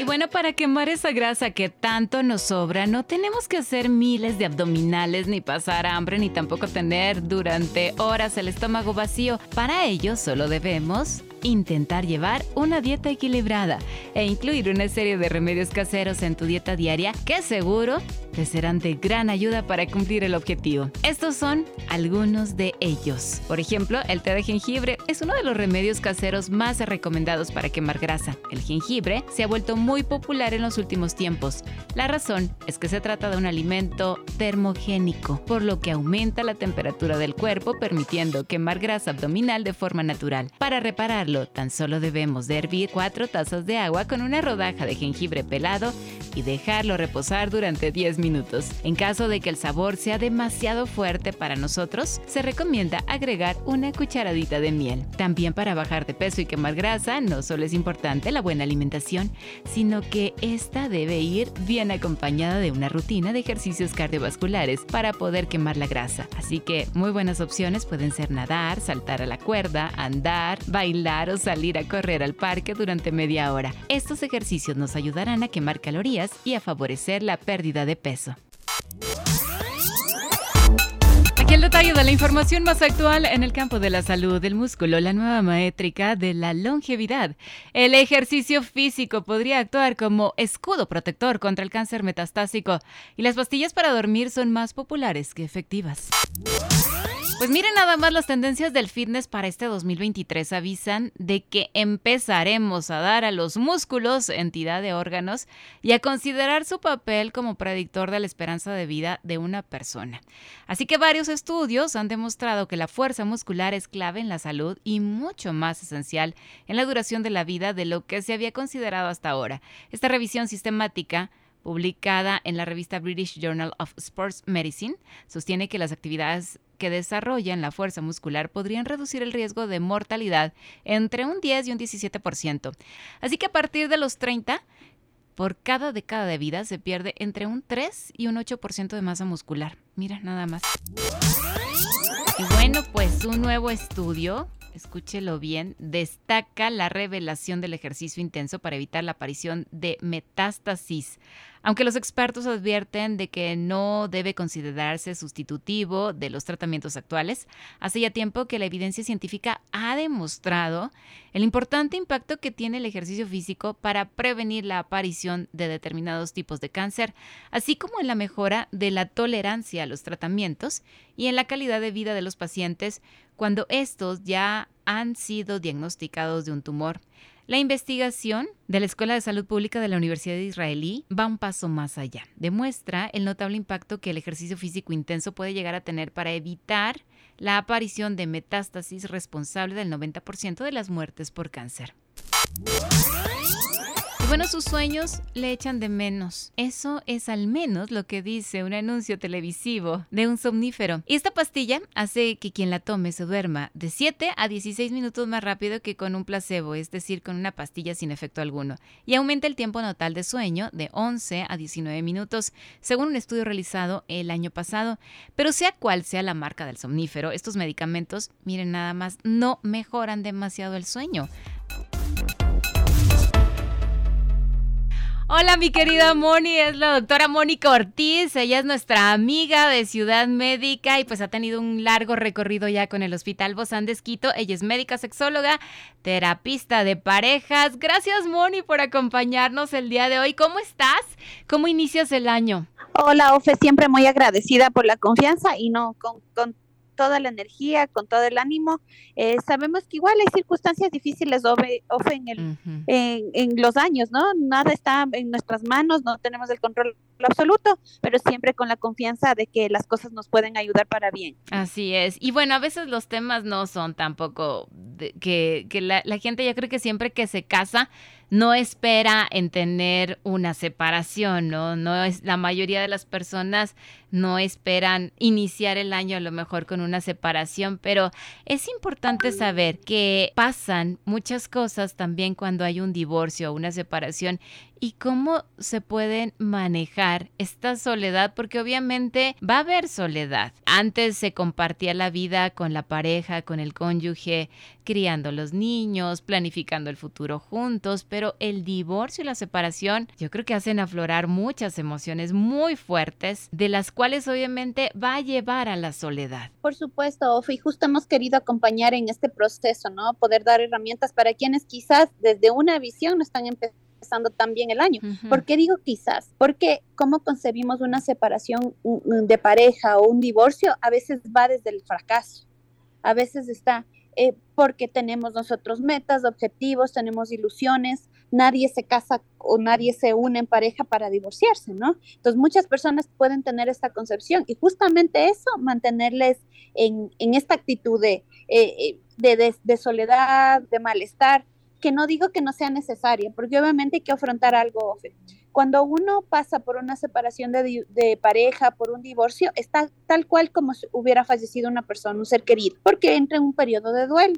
Y bueno, para quemar esa grasa que tanto nos sobra, no tenemos que hacer miles de abdominales, ni pasar hambre, ni tampoco tener durante horas el estómago vacío. Para ello, solo debemos intentar llevar una dieta equilibrada e incluir una serie de remedios caseros en tu dieta diaria que seguro te serán de gran ayuda para cumplir el objetivo. Estos son algunos de ellos. Por ejemplo, el té de jengibre es uno de los remedios caseros más recomendados para quemar grasa. El jengibre se ha vuelto muy popular en los últimos tiempos. La razón es que se trata de un alimento termogénico, por lo que aumenta la temperatura del cuerpo permitiendo quemar grasa abdominal de forma natural. Para reparar tan solo debemos de hervir 4 tazas de agua con una rodaja de jengibre pelado y dejarlo reposar durante 10 minutos. En caso de que el sabor sea demasiado fuerte para nosotros, se recomienda agregar una cucharadita de miel. También para bajar de peso y quemar grasa, no solo es importante la buena alimentación, sino que esta debe ir bien acompañada de una rutina de ejercicios cardiovasculares para poder quemar la grasa. Así que muy buenas opciones pueden ser nadar, saltar a la cuerda, andar, bailar o salir a correr al parque durante media hora. Estos ejercicios nos ayudarán a quemar calorías y a favorecer la pérdida de peso. Aquí el detalle de la información más actual en el campo de la salud, del músculo, la nueva métrica de la longevidad. El ejercicio físico podría actuar como escudo protector contra el cáncer metastásico y las pastillas para dormir son más populares que efectivas. Pues miren nada más las tendencias del fitness para este 2023 avisan de que empezaremos a dar a los músculos entidad de órganos y a considerar su papel como predictor de la esperanza de vida de una persona. Así que varios estudios han demostrado que la fuerza muscular es clave en la salud y mucho más esencial en la duración de la vida de lo que se había considerado hasta ahora. Esta revisión sistemática publicada en la revista British Journal of Sports Medicine, sostiene que las actividades que desarrollan la fuerza muscular podrían reducir el riesgo de mortalidad entre un 10 y un 17%. Así que a partir de los 30, por cada década de vida se pierde entre un 3 y un 8% de masa muscular. Mira, nada más. Y bueno, pues un nuevo estudio escúchelo bien, destaca la revelación del ejercicio intenso para evitar la aparición de metástasis. Aunque los expertos advierten de que no debe considerarse sustitutivo de los tratamientos actuales, hace ya tiempo que la evidencia científica ha demostrado el importante impacto que tiene el ejercicio físico para prevenir la aparición de determinados tipos de cáncer, así como en la mejora de la tolerancia a los tratamientos y en la calidad de vida de los pacientes cuando estos ya han sido diagnosticados de un tumor. La investigación de la Escuela de Salud Pública de la Universidad de Israelí va un paso más allá. Demuestra el notable impacto que el ejercicio físico intenso puede llegar a tener para evitar la aparición de metástasis responsable del 90% de las muertes por cáncer bueno, sus sueños le echan de menos. Eso es al menos lo que dice un anuncio televisivo de un somnífero. Y esta pastilla hace que quien la tome se duerma de 7 a 16 minutos más rápido que con un placebo, es decir, con una pastilla sin efecto alguno. Y aumenta el tiempo total de sueño de 11 a 19 minutos, según un estudio realizado el año pasado. Pero sea cual sea la marca del somnífero, estos medicamentos, miren nada más, no mejoran demasiado el sueño. Hola, mi querida Moni, es la doctora Mónica Ortiz. Ella es nuestra amiga de Ciudad Médica y pues ha tenido un largo recorrido ya con el Hospital Bozán de Esquito. Ella es médica sexóloga, terapista de parejas. Gracias, Moni, por acompañarnos el día de hoy. ¿Cómo estás? ¿Cómo inicias el año? Hola, Ofe, siempre muy agradecida por la confianza y no con, con toda la energía, con todo el ánimo. Eh, sabemos que igual hay circunstancias difíciles en, el, en, los años, ¿no? Nada está en nuestras manos, no tenemos el control absoluto, pero siempre con la confianza de que las cosas nos pueden ayudar para bien. Así es. Y bueno, a veces los temas no son tampoco que, que la, la gente, yo creo que siempre que se casa, no espera en tener una separación, ¿no? No es la mayoría de las personas no esperan iniciar el año a lo mejor con una separación, pero es importante saber que pasan muchas cosas también cuando hay un divorcio o una separación y cómo se pueden manejar esta soledad, porque obviamente va a haber soledad. Antes se compartía la vida con la pareja, con el cónyuge, criando los niños, planificando el futuro juntos, pero el divorcio y la separación yo creo que hacen aflorar muchas emociones muy fuertes, de las cuales obviamente va a llevar a la soledad. Por supuesto, Ofi, justo hemos querido acompañar en este proceso, ¿no? Poder dar herramientas para quienes quizás desde una visión no están empezando empezando también el año. ¿Por qué digo quizás? Porque cómo concebimos una separación de pareja o un divorcio a veces va desde el fracaso, a veces está eh, porque tenemos nosotros metas, objetivos, tenemos ilusiones, nadie se casa o nadie se une en pareja para divorciarse, ¿no? Entonces muchas personas pueden tener esta concepción y justamente eso, mantenerles en, esta actitud de, eh, eh, de soledad, de malestar, que no digo que no sea necesaria, porque obviamente hay que afrontar algo. Cuando uno pasa por una separación de, pareja, por un divorcio, está tal cual como si hubiera fallecido una persona, un ser querido, porque entra en un periodo de duelo.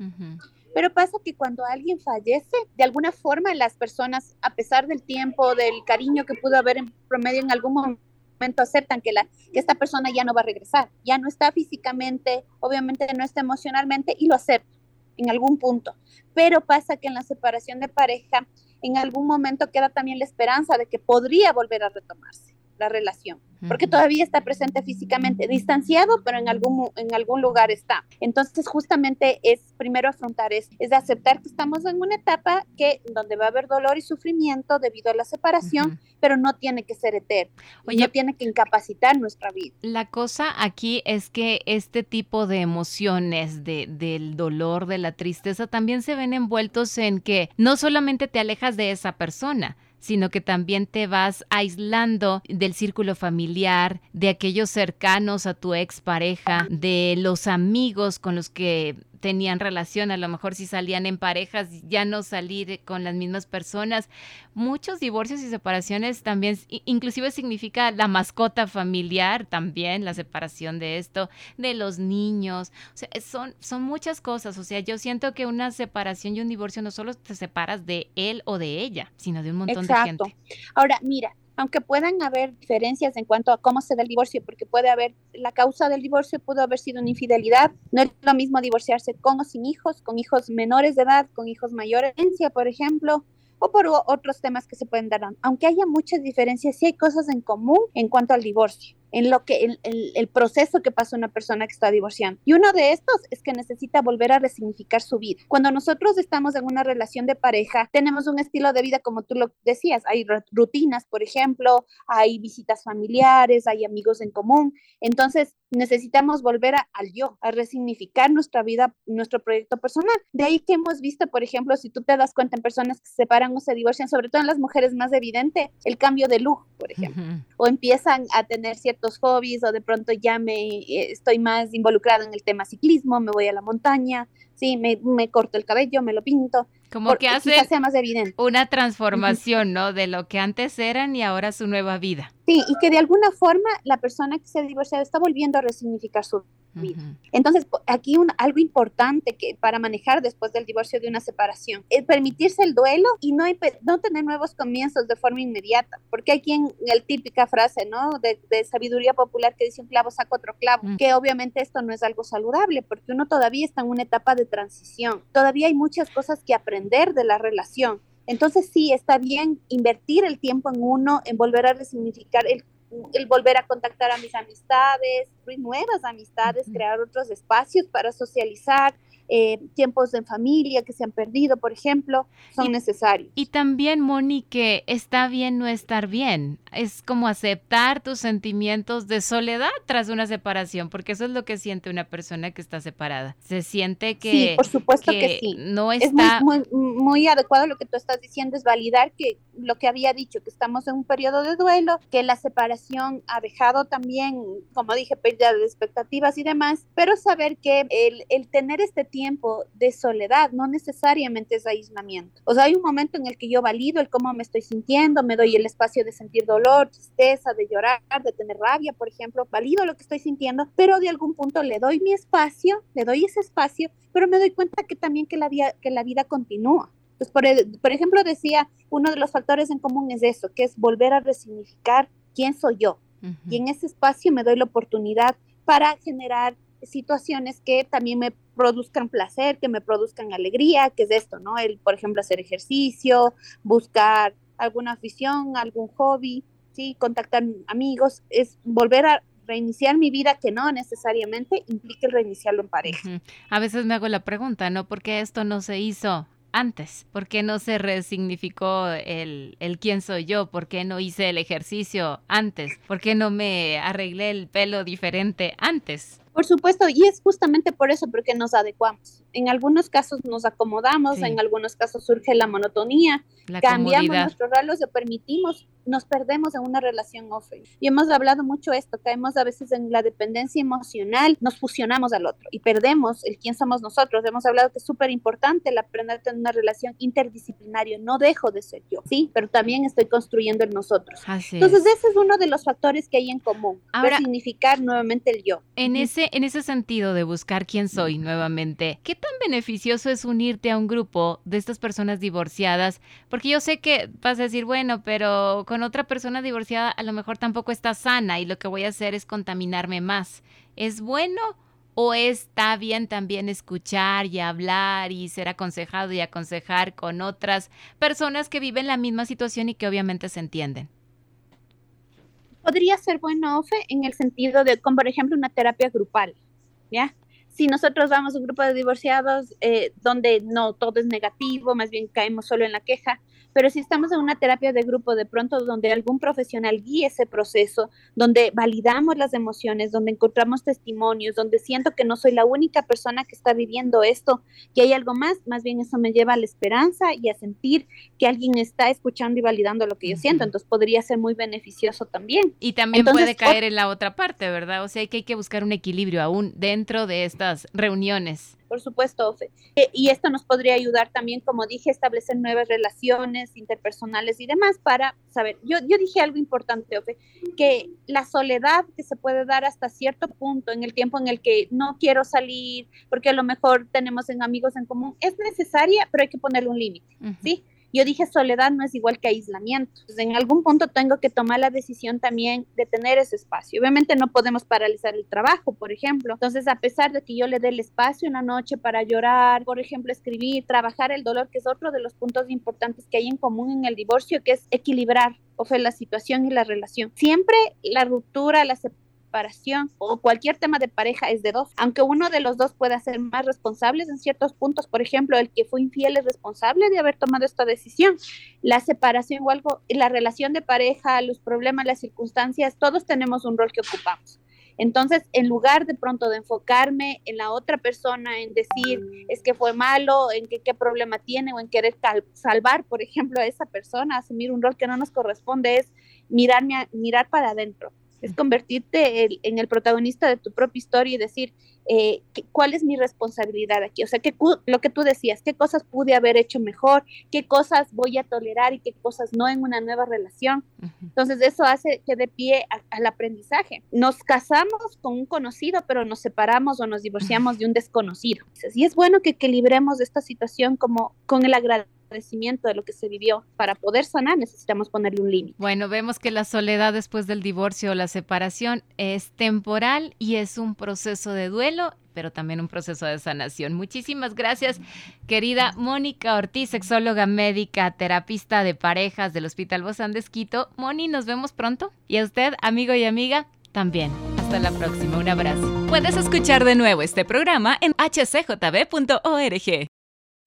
Pero pasa que cuando alguien fallece, de alguna forma las personas, a pesar del tiempo, del cariño que pudo haber en promedio en algún momento, aceptan que, la, que esta persona ya no va a regresar, ya no está físicamente, obviamente no está emocionalmente y lo aceptan en algún punto. Pero pasa que en la separación de pareja, en algún momento queda también la esperanza de que podría volver a retomarse la relación porque todavía está presente físicamente, distanciado, pero en algún, en algún lugar está. Entonces, justamente es primero afrontar es, es aceptar que estamos en una etapa que donde va a haber dolor y sufrimiento debido a la separación, pero no tiene que ser eterno, no tiene que incapacitar nuestra vida. La cosa aquí es que este tipo de emociones, de, del dolor, de la tristeza, también se ven envueltos en que no solamente te alejas de esa persona, sino que también te vas aislando del círculo familiar, de aquellos cercanos a tu expareja, de los amigos con los que tenían relación, a lo mejor si salían en parejas, ya no salir con las mismas personas. Muchos divorcios y separaciones también, inclusive significa la mascota familiar también, la separación de esto, de los niños, o sea, son, son muchas cosas, o sea, yo siento que una separación y un divorcio no solo te separas de él o de ella, sino de un montón de gente. Ahora, mira, aunque puedan haber diferencias en cuanto a cómo se da el divorcio, porque puede haber, la causa del divorcio pudo haber sido una infidelidad, no es lo mismo divorciarse con o sin hijos, con hijos menores de edad, con hijos mayores, por ejemplo, o por otros temas que se pueden dar. Aunque haya muchas diferencias, sí hay cosas en común en cuanto al divorcio en lo que el, el, proceso que pasa una persona que está divorciando. Y uno de estos es que necesita volver a resignificar su vida. Cuando nosotros estamos en una relación de pareja, tenemos un estilo de vida como tú lo decías, hay rutinas, por ejemplo, hay visitas familiares, hay amigos en común. Entonces, necesitamos volver al yo, a resignificar nuestra vida, nuestro proyecto personal. De ahí que hemos visto, por ejemplo, si tú te das cuenta en personas que se separan o se divorcian, sobre todo en las mujeres más evidente, el cambio de look, por ejemplo, o empiezan a tener hobbies o de pronto ya me eh, estoy más involucrado en el tema ciclismo, me voy a la montaña, sí, me, me corto el cabello, me lo pinto. Como que hace más evidente. una transformación, ¿no? De lo que antes eran y ahora su nueva vida. Sí, y que de alguna forma la persona que se ha divorciado está volviendo a resignificar su entonces, aquí un, algo importante que para manejar después del divorcio de una separación es permitirse el duelo y no, no tener nuevos comienzos de forma inmediata, porque hay quien, el típica frase, ¿no? De, sabiduría popular que dice un clavo saca otro clavo, que obviamente esto no es algo saludable, porque uno todavía está en una etapa de transición, todavía hay muchas cosas que aprender de la relación. Entonces sí, está bien invertir el tiempo en uno, en volver a resignificar el el volver a contactar a mis amistades, nuevas amistades, crear otros espacios para socializar, eh, tiempos en familia que se han perdido, por ejemplo, son necesarios. Y también, Moni, que está bien no estar bien. Es como aceptar tus sentimientos de soledad tras una separación, porque eso es lo que siente una persona que está separada. Se siente que, sí, por supuesto que, sí. no está... Es muy, muy, adecuado lo que tú estás diciendo, es validar que lo que había dicho, que estamos en un periodo de duelo, que la separación ha dejado también, como dije, pérdida de expectativas y demás, pero saber que el, el tener este tiempo de soledad no necesariamente es aislamiento. O sea, hay un momento en el que yo valido el cómo me estoy sintiendo, me doy el espacio de sentir dolor, tristeza, de llorar, de tener rabia, por ejemplo, valido lo que estoy sintiendo, pero de algún punto le doy mi espacio, le doy ese espacio, pero me doy cuenta que también que la vida, que la vida continúa. Pues por, por ejemplo, decía, uno de los factores en común es eso, que es volver a resignificar quién soy yo. Y en ese espacio me doy la oportunidad para generar situaciones que también me produzcan placer, que me produzcan alegría, que es esto, ¿no? El, por ejemplo, hacer ejercicio, buscar alguna afición, algún hobby, ¿sí? Contactar amigos, es volver a reiniciar mi vida que no necesariamente implique reiniciarlo en pareja. A veces me hago la pregunta, ¿no? ¿Por qué esto no se hizo antes? ¿Por qué no se resignificó el, el quién soy yo? ¿Por qué no hice el ejercicio antes? ¿Por qué no me arreglé el pelo diferente antes? Por supuesto, y es justamente por eso porque nos adecuamos. En algunos casos nos acomodamos, en algunos casos surge la monotonía, cambiamos nuestros roles o permitimos nos perdemos en una relación off. Y hemos hablado mucho esto, caemos a veces en la dependencia emocional, nos fusionamos al otro y perdemos el quién somos nosotros. Hemos hablado que es súper importante el aprender a tener una relación interdisciplinaria. No dejo de ser yo, sí, pero también estoy construyendo el nosotros. Entonces, ese es uno de los factores que hay en común, Ahora, significar nuevamente el yo. En ese, en ese sentido de buscar quién soy nuevamente, ¿qué tan beneficioso es unirte a un grupo de estas personas divorciadas? Porque yo sé que vas a decir, bueno, pero con otra persona divorciada a lo mejor tampoco está sana y lo que voy a hacer es contaminarme más. ¿Es bueno o está bien también escuchar y hablar y ser aconsejado y aconsejar con otras personas que viven la misma situación y que obviamente se entienden? Podría ser bueno, Ofe, en el sentido de, como por ejemplo, una terapia grupal, ¿ya? si nosotros vamos a un grupo de divorciados eh, donde no todo es negativo, más bien caemos solo en la queja, pero si estamos en una terapia de grupo de pronto donde algún profesional guíe ese proceso, donde validamos las emociones, donde encontramos testimonios, donde siento que no soy la única persona que está viviendo esto, que hay algo más, más bien eso me lleva a la esperanza y a sentir que alguien está escuchando y validando lo que yo siento, entonces podría ser muy beneficioso también. Y también puede caer en la otra parte, ¿verdad? O sea, que hay que buscar un equilibrio aún dentro de estas reuniones por supuesto, Ofe. Eh, y esto nos podría ayudar también, como dije, a establecer nuevas relaciones interpersonales y demás para saber. Yo, yo dije algo importante, Ofe, que la soledad que se puede dar hasta cierto punto en el tiempo en el que no quiero salir, porque a lo mejor tenemos en amigos en común, es necesaria, pero hay que ponerle un límite, ¿sí? Yo dije, soledad no es igual que aislamiento. en algún punto tengo que tomar la decisión también de tener ese espacio. Obviamente no podemos paralizar el trabajo, por ejemplo. Entonces, a pesar de que yo le dé el espacio una noche para llorar, por ejemplo, escribir, trabajar el dolor, que es otro de los puntos importantes que hay en común en el divorcio, que es equilibrar o fue la situación y la relación. Siempre la ruptura, la separación, separación o cualquier tema de pareja es de dos, aunque uno de los dos pueda ser más responsables en ciertos puntos, por ejemplo, el que fue infiel es responsable de haber tomado esta decisión. La separación o algo, la relación de pareja, los problemas, las circunstancias, todos tenemos un rol que ocupamos. Entonces, en lugar de pronto de enfocarme en la otra persona, en decir es que fue malo, en qué problema tiene o en querer salvar, por ejemplo, a esa persona, asumir un rol que no nos corresponde, es mirarme mirar para adentro es convertirte en el protagonista de tu propia historia y decir, eh, cuál es mi responsabilidad aquí. O sea, que, lo que tú decías, qué cosas pude haber hecho mejor, qué cosas voy a tolerar y qué cosas no en una nueva relación. Entonces, eso hace que de pie al aprendizaje. Nos casamos con un conocido, pero nos separamos o nos divorciamos de un desconocido. Y es bueno que equilibremos esta situación como con el agradecimiento de lo que se vivió. Para poder sanar necesitamos ponerle un límite. Bueno, vemos que la soledad después del divorcio o la separación es temporal y es un proceso de duelo pero también un proceso de sanación. Muchísimas gracias, querida Mónica Ortiz, sexóloga médica, terapista de parejas del Hospital Bozán de Quito. Moni, nos vemos pronto. Y a usted, amigo y amiga, también. Hasta la próxima. Un abrazo. Puedes escuchar de nuevo este programa en hcjb.org.